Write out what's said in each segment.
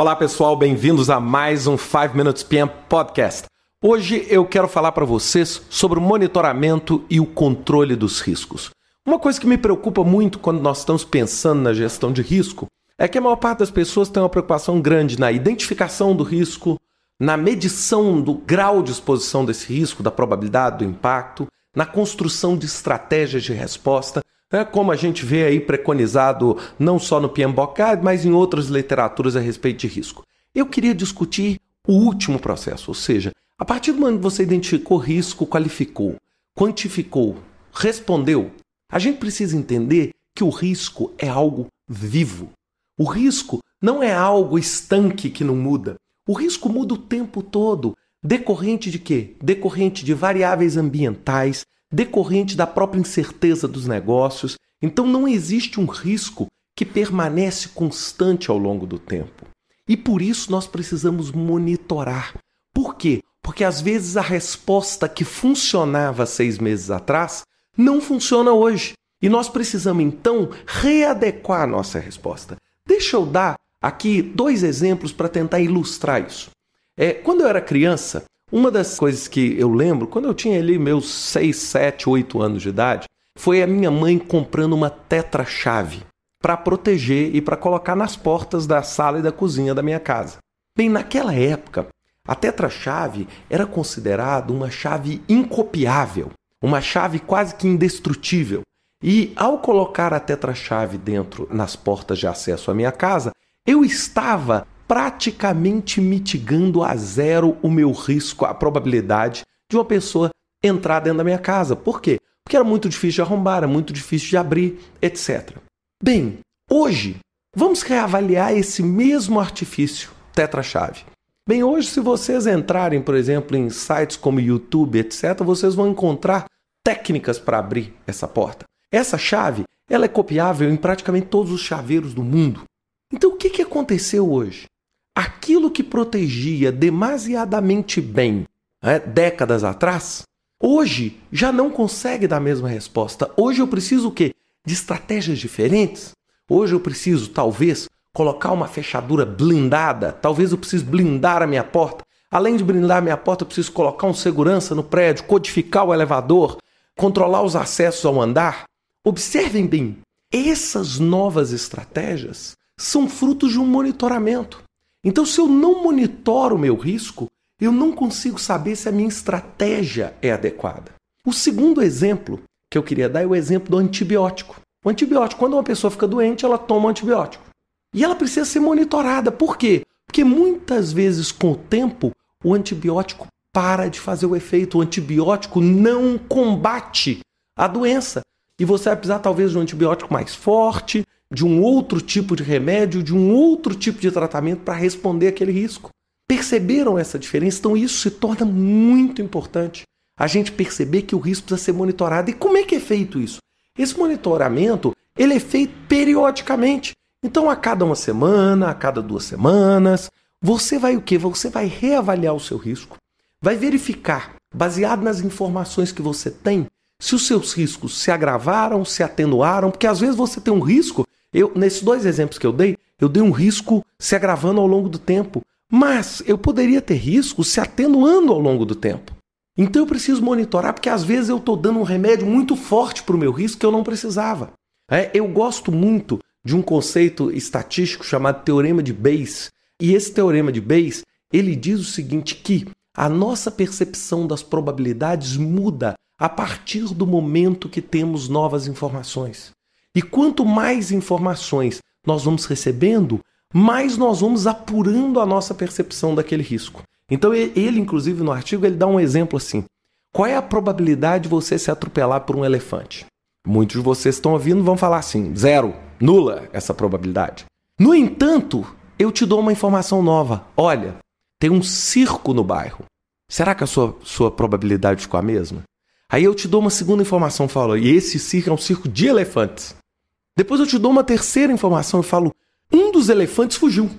Olá pessoal, bem-vindos a mais um 5 Minutes PM Podcast. Hoje eu quero falar para vocês sobre o monitoramento e o controle dos riscos. Uma coisa que me preocupa muito quando nós estamos pensando na gestão de risco é que a maior parte das pessoas tem uma preocupação grande na identificação do risco, na medição do grau de exposição desse risco, da probabilidade do impacto, na construção de estratégias de resposta, é como a gente vê aí preconizado não só no Guide, mas em outras literaturas a respeito de risco. Eu queria discutir o último processo, ou seja, a partir do momento que você identificou risco, qualificou, quantificou, respondeu, a gente precisa entender que o risco é algo vivo. O risco não é algo estanque que não muda. O risco muda o tempo todo. Decorrente de quê? Decorrente de variáveis ambientais, decorrente da própria incerteza dos negócios. Então não existe um risco que permanece constante ao longo do tempo. E por isso nós precisamos monitorar. Por quê? Porque às vezes a resposta que funcionava seis meses atrás não funciona hoje. E nós precisamos então readequar a nossa resposta. Deixa eu dar aqui dois exemplos para tentar ilustrar isso. É, quando eu era criança, uma das coisas que eu lembro, quando eu tinha ali meus 6, 7, 8 anos de idade, foi a minha mãe comprando uma tetra-chave para proteger e para colocar nas portas da sala e da cozinha da minha casa. Bem, naquela época, a tetra-chave era considerada uma chave incopiável, uma chave quase que indestrutível. E ao colocar a tetra-chave dentro nas portas de acesso à minha casa, eu estava praticamente mitigando a zero o meu risco, a probabilidade de uma pessoa entrar dentro da minha casa. Por quê? Porque era muito difícil de arrombar, era muito difícil de abrir, etc. Bem, hoje vamos reavaliar esse mesmo artifício tetra-chave. Bem, hoje, se vocês entrarem, por exemplo, em sites como YouTube, etc., vocês vão encontrar técnicas para abrir essa porta. Essa chave ela é copiável em praticamente todos os chaveiros do mundo. Então, o que, que aconteceu hoje? Aquilo que protegia demasiadamente bem né, décadas atrás, hoje já não consegue dar a mesma resposta. Hoje eu preciso o quê? De estratégias diferentes. Hoje eu preciso, talvez, colocar uma fechadura blindada. Talvez eu precise blindar a minha porta. Além de blindar a minha porta, eu preciso colocar um segurança no prédio, codificar o elevador, controlar os acessos ao andar. Observem bem, essas novas estratégias são frutos de um monitoramento. Então, se eu não monitoro o meu risco, eu não consigo saber se a minha estratégia é adequada. O segundo exemplo que eu queria dar é o exemplo do antibiótico. O antibiótico, quando uma pessoa fica doente, ela toma um antibiótico. E ela precisa ser monitorada. Por quê? Porque muitas vezes, com o tempo, o antibiótico para de fazer o efeito. O antibiótico não combate a doença. E você vai precisar, talvez, de um antibiótico mais forte, de um outro tipo de remédio, de um outro tipo de tratamento para responder aquele risco. Perceberam essa diferença? Então isso se torna muito importante. A gente perceber que o risco precisa ser monitorado. E como é que é feito isso? Esse monitoramento ele é feito periodicamente. Então, a cada uma semana, a cada duas semanas, você vai o quê? Você vai reavaliar o seu risco, vai verificar, baseado nas informações que você tem, se os seus riscos se agravaram, se atenuaram, porque às vezes você tem um risco eu, nesses dois exemplos que eu dei, eu dei um risco se agravando ao longo do tempo, mas eu poderia ter risco se atenuando ao longo do tempo. Então eu preciso monitorar, porque às vezes eu estou dando um remédio muito forte para o meu risco que eu não precisava. É, eu gosto muito de um conceito estatístico chamado teorema de Bayes. E esse teorema de Bayes, ele diz o seguinte que a nossa percepção das probabilidades muda a partir do momento que temos novas informações. E quanto mais informações nós vamos recebendo, mais nós vamos apurando a nossa percepção daquele risco. Então ele, inclusive, no artigo, ele dá um exemplo assim. Qual é a probabilidade de você se atropelar por um elefante? Muitos de vocês estão ouvindo vão falar assim: zero, nula essa probabilidade. No entanto, eu te dou uma informação nova. Olha, tem um circo no bairro. Será que a sua, sua probabilidade ficou a mesma? Aí eu te dou uma segunda informação, falo, e esse circo é um circo de elefantes. Depois eu te dou uma terceira informação e falo: um dos elefantes fugiu.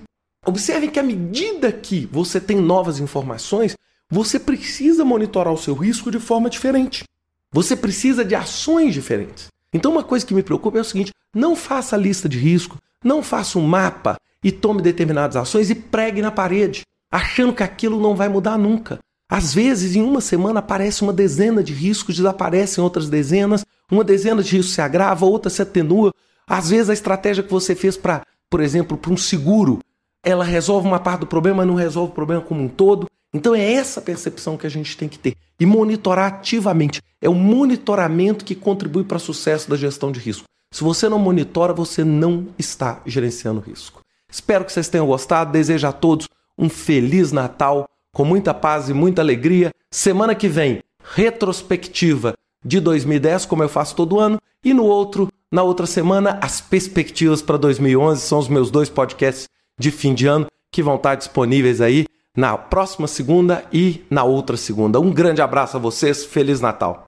Observe que à medida que você tem novas informações, você precisa monitorar o seu risco de forma diferente. Você precisa de ações diferentes. Então, uma coisa que me preocupa é o seguinte: não faça lista de risco, não faça um mapa e tome determinadas ações e pregue na parede, achando que aquilo não vai mudar nunca. Às vezes, em uma semana, aparece uma dezena de riscos, desaparecem outras dezenas, uma dezena de riscos se agrava, outra se atenua. Às vezes, a estratégia que você fez para, por exemplo, para um seguro, ela resolve uma parte do problema, mas não resolve o problema como um todo. Então, é essa percepção que a gente tem que ter e monitorar ativamente. É o monitoramento que contribui para o sucesso da gestão de risco. Se você não monitora, você não está gerenciando risco. Espero que vocês tenham gostado. Desejo a todos um feliz Natal com muita paz e muita alegria. Semana que vem, retrospectiva de 2010, como eu faço todo ano, e no outro, na outra semana, as perspectivas para 2011 são os meus dois podcasts de fim de ano que vão estar disponíveis aí na próxima segunda e na outra segunda. Um grande abraço a vocês, feliz Natal.